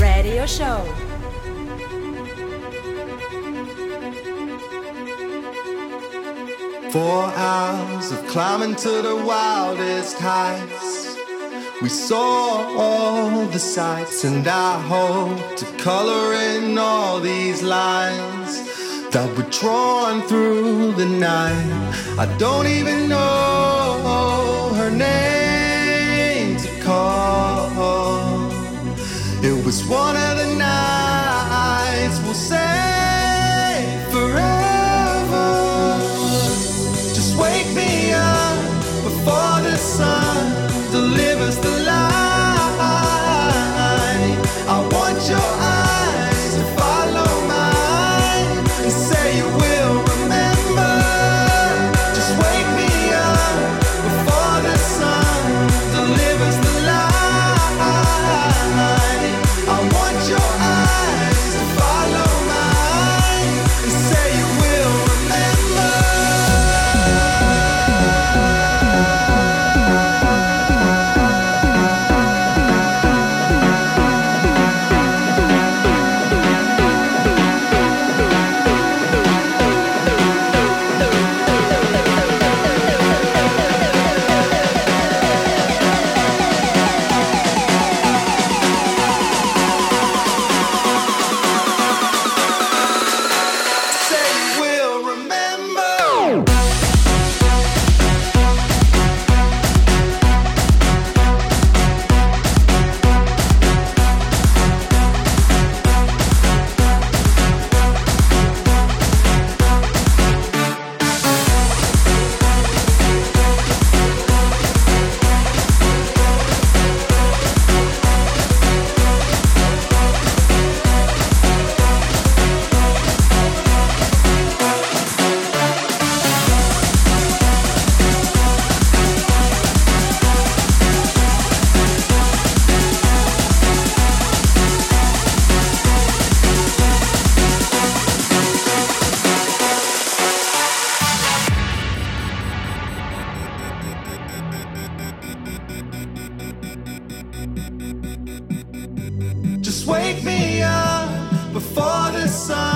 Radio Show. Four hours of climbing to the wildest heights. We saw all the sights, and I hope to color in all these lines that were drawn through the night. I don't even know was one of the nine Just wake me up before the sun.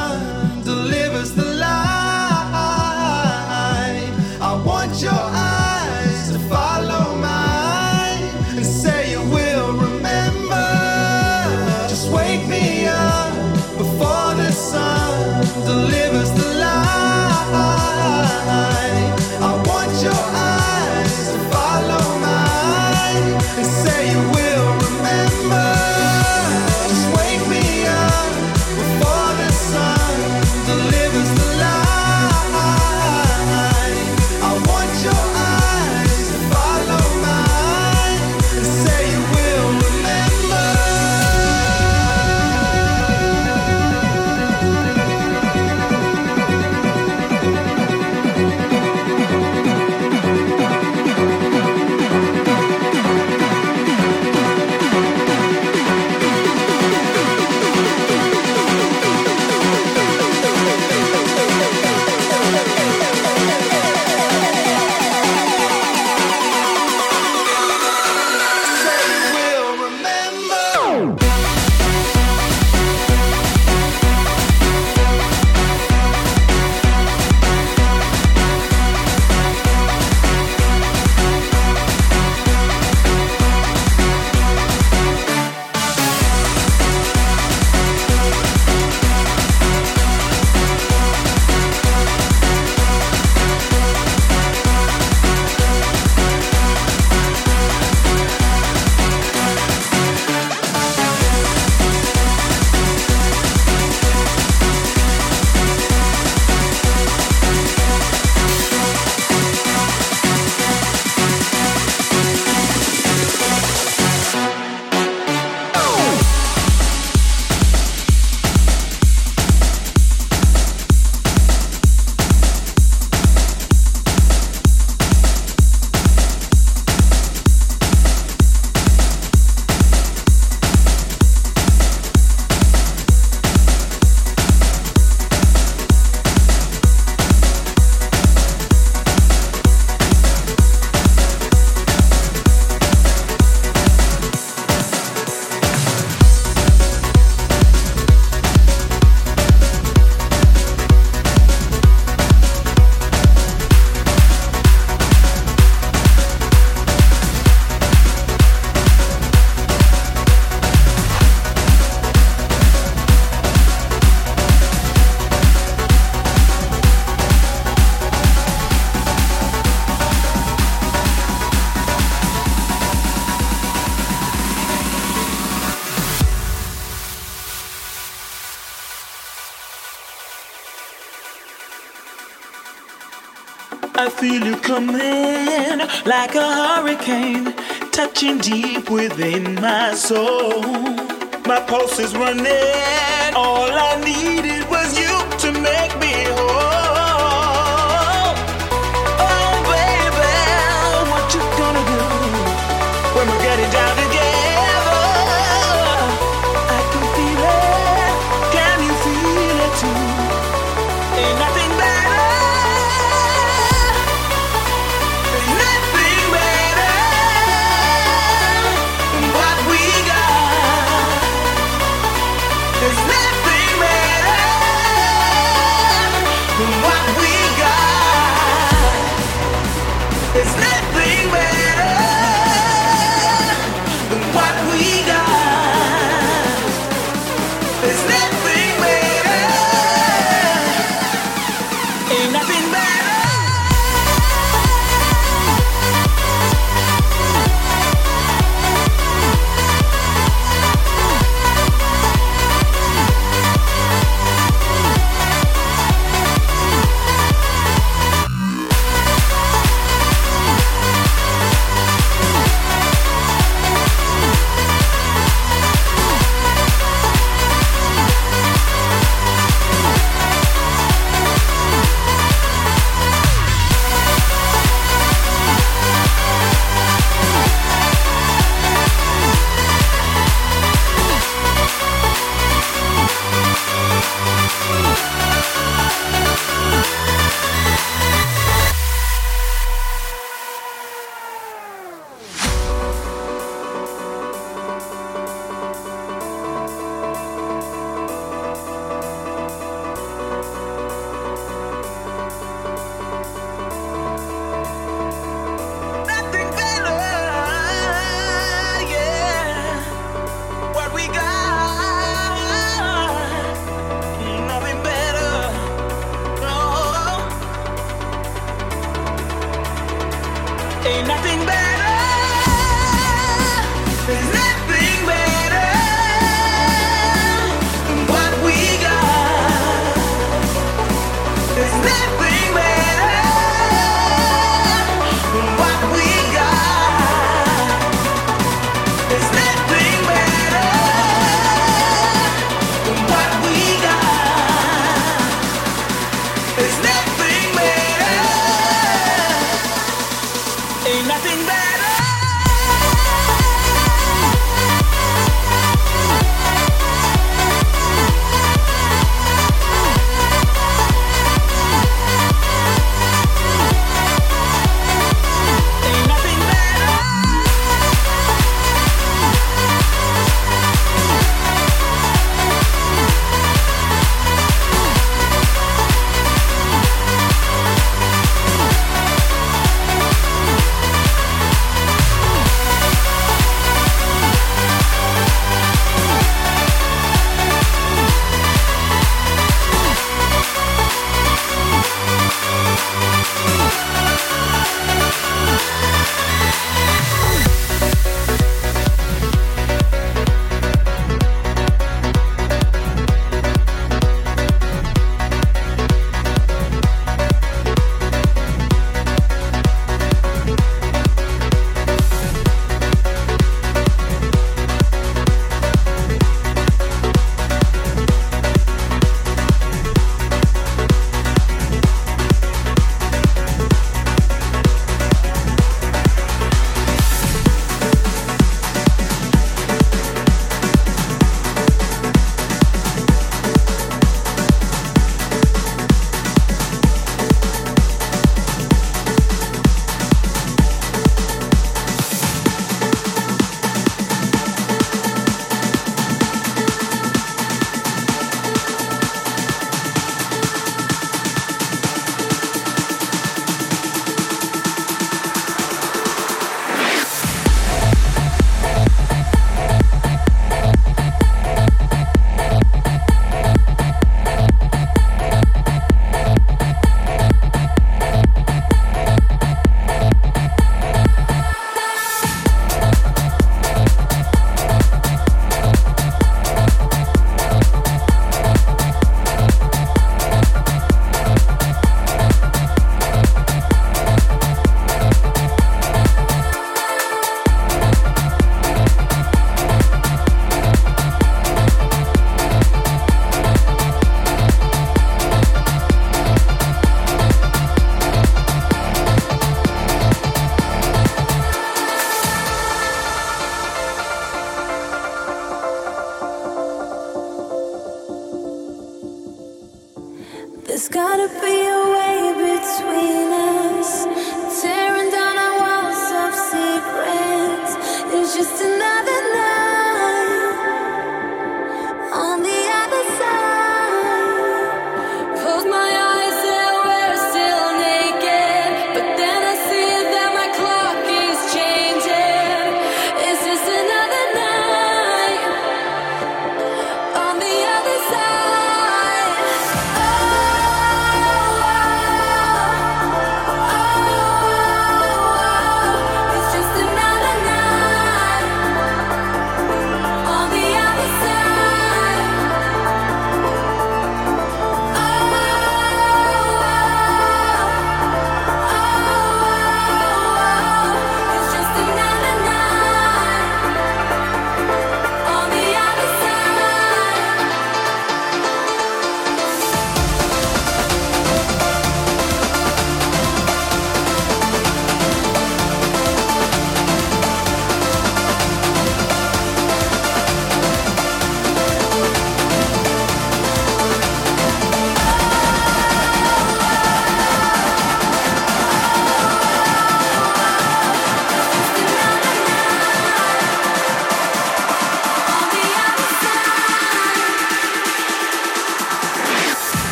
coming like a hurricane, touching deep within my soul. My pulse is running, all I needed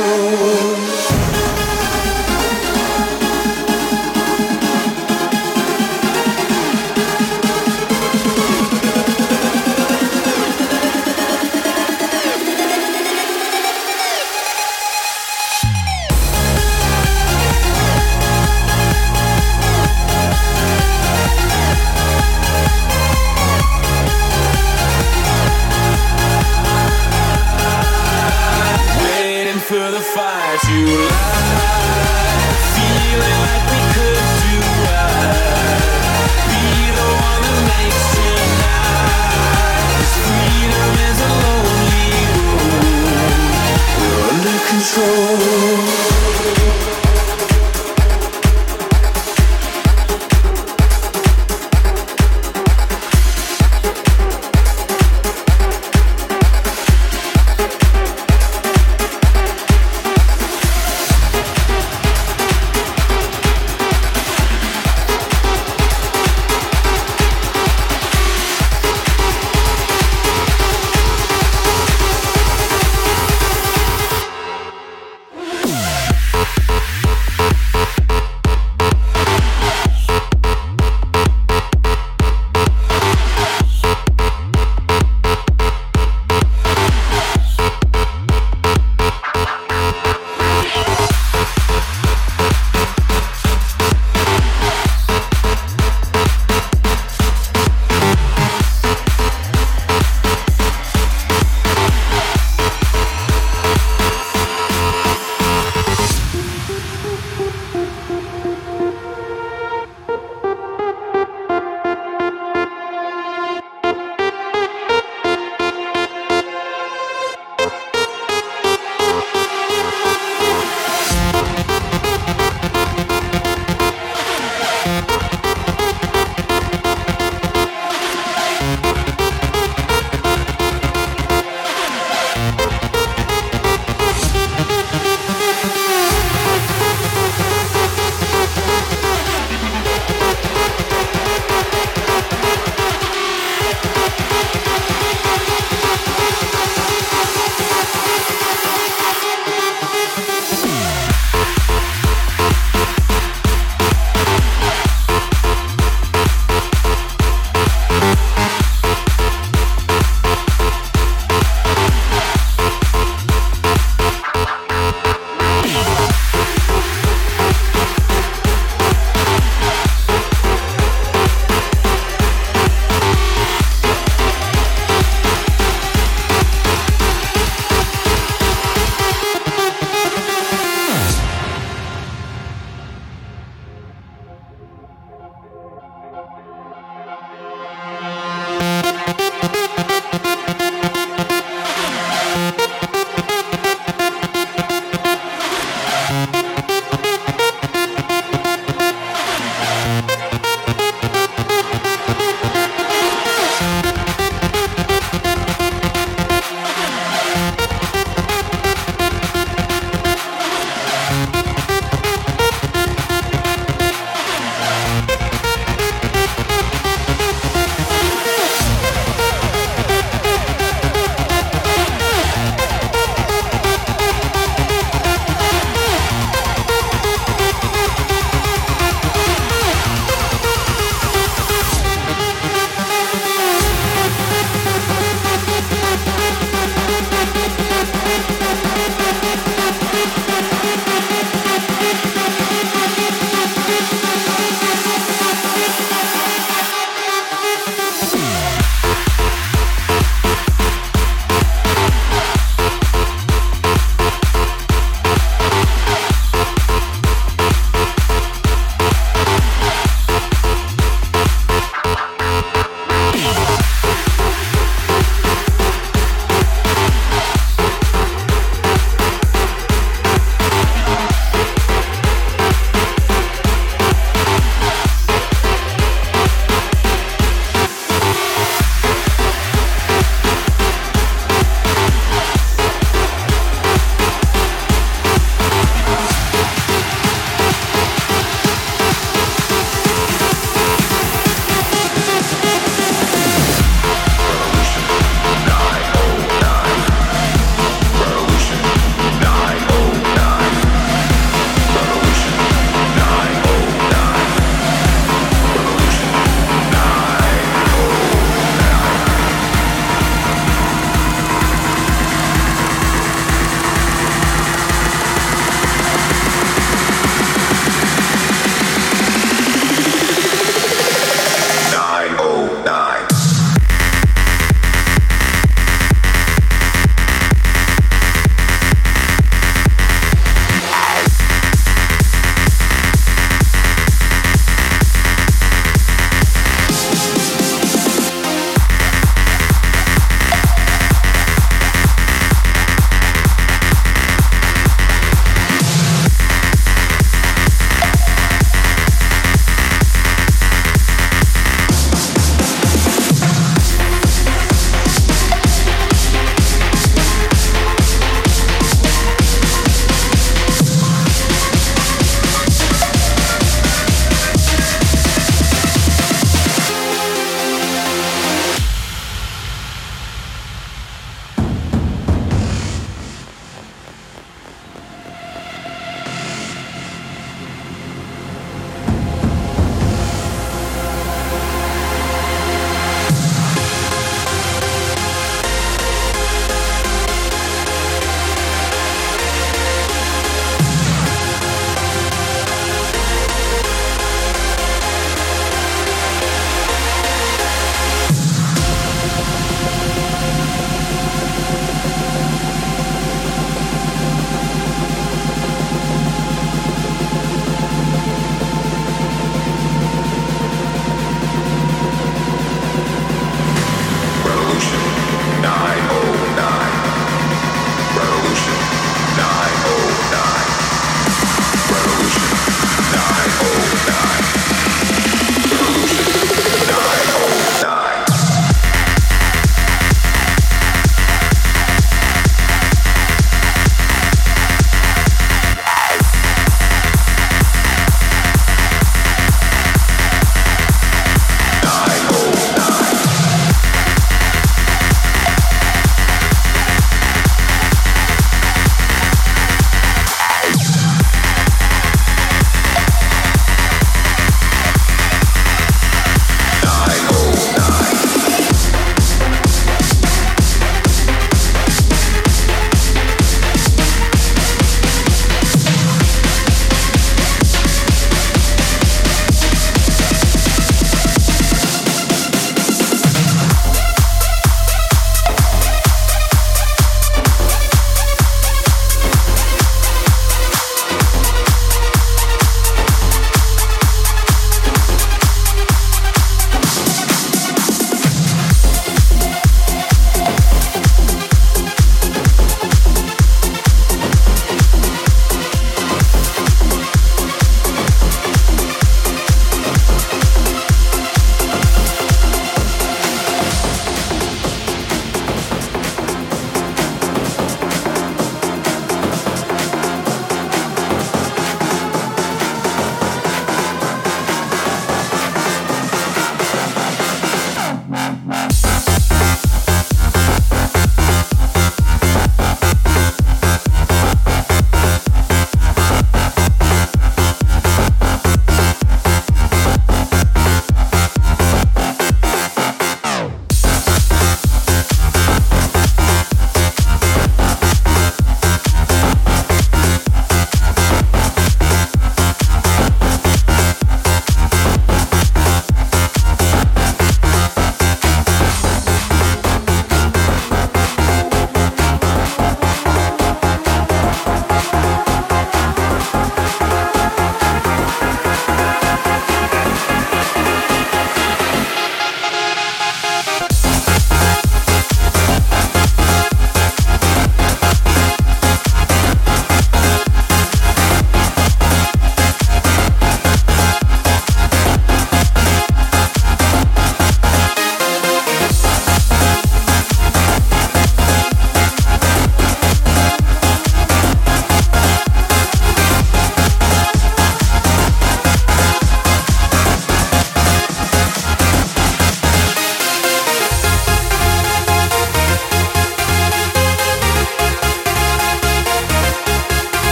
soul. control.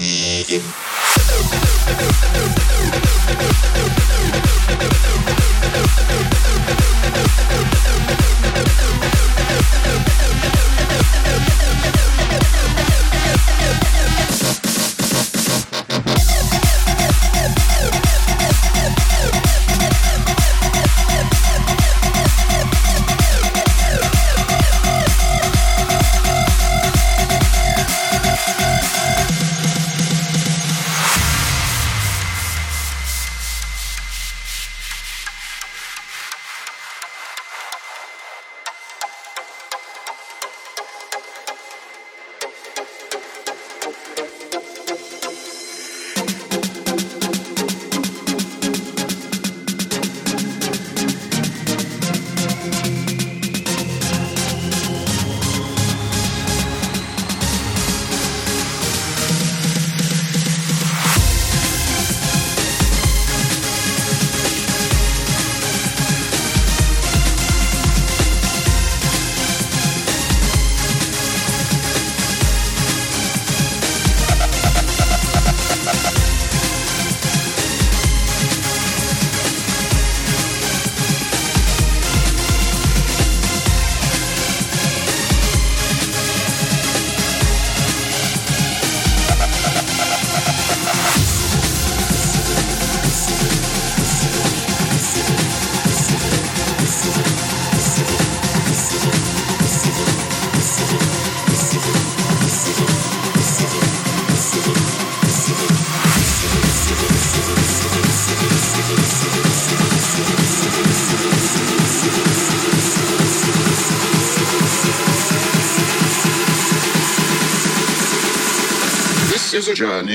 Is a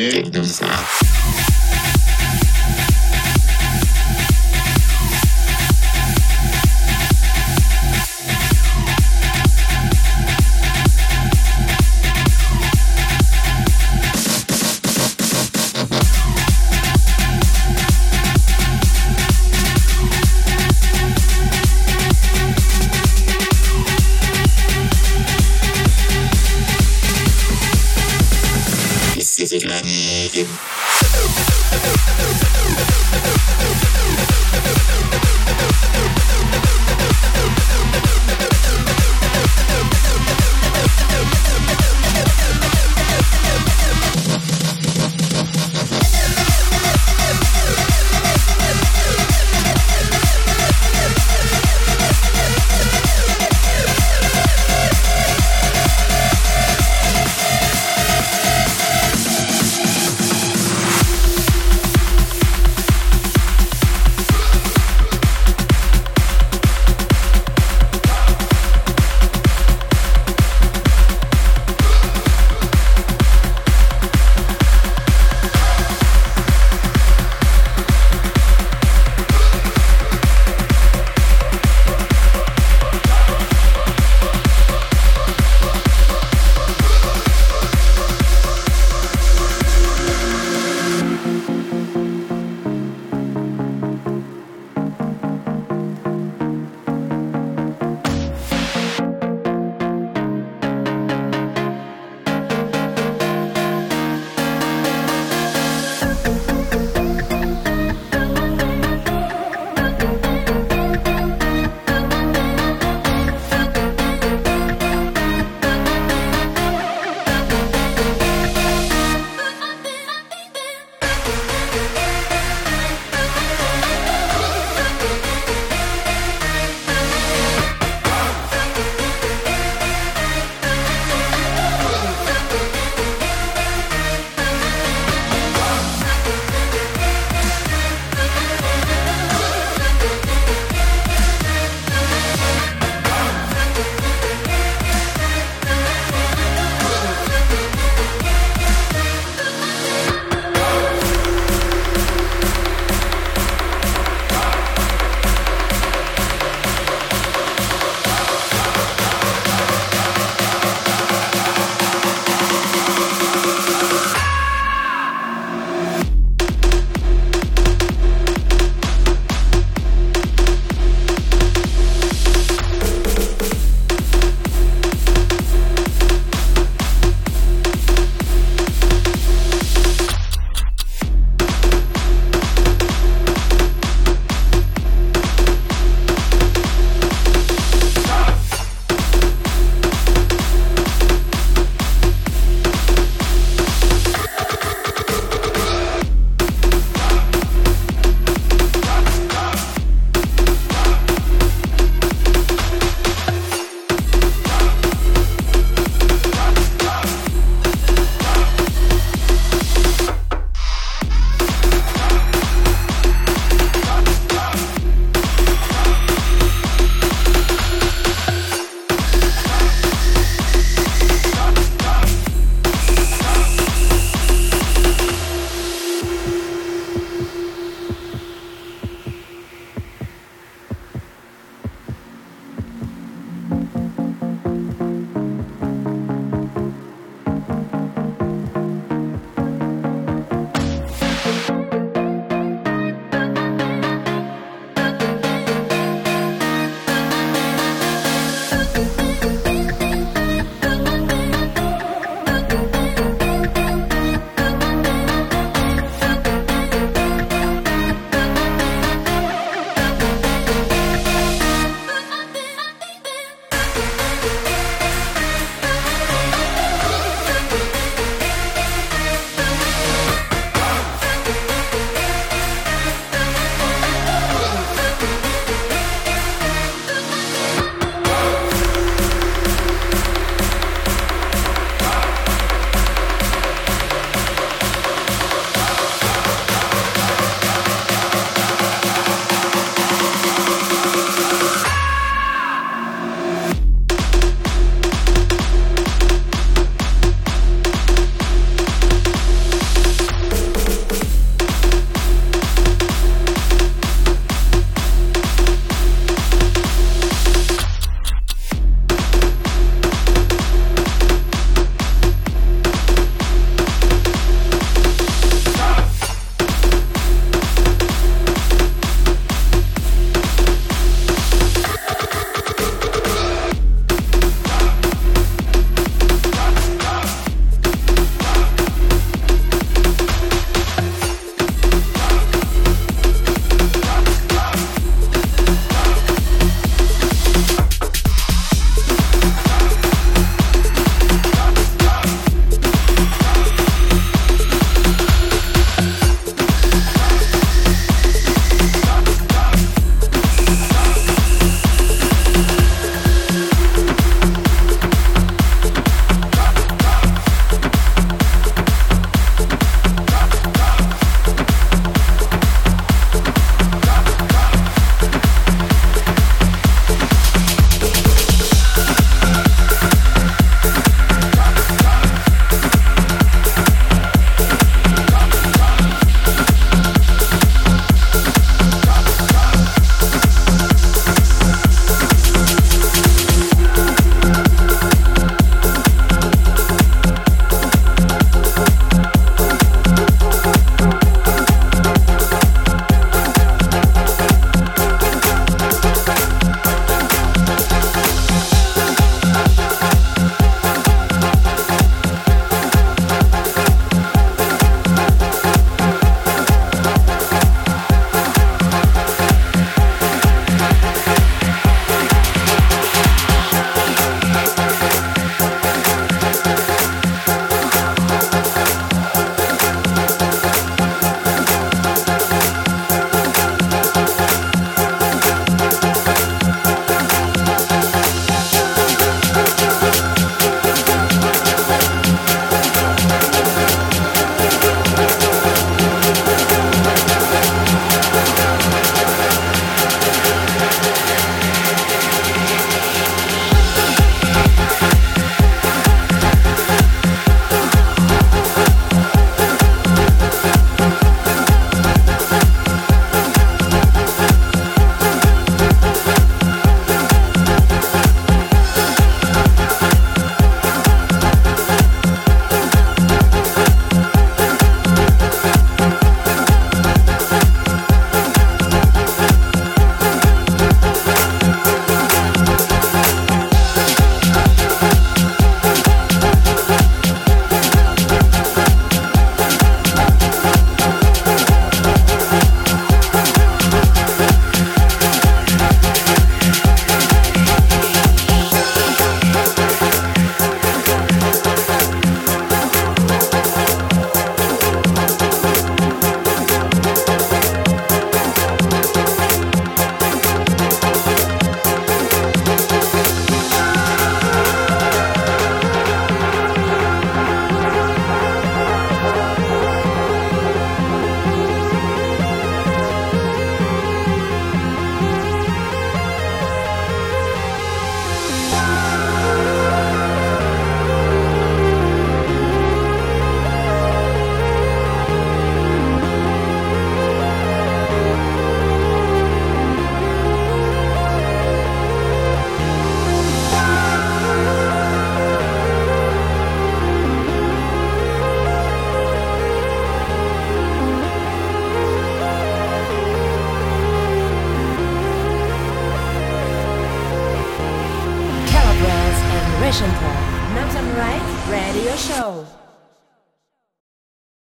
ね。声音。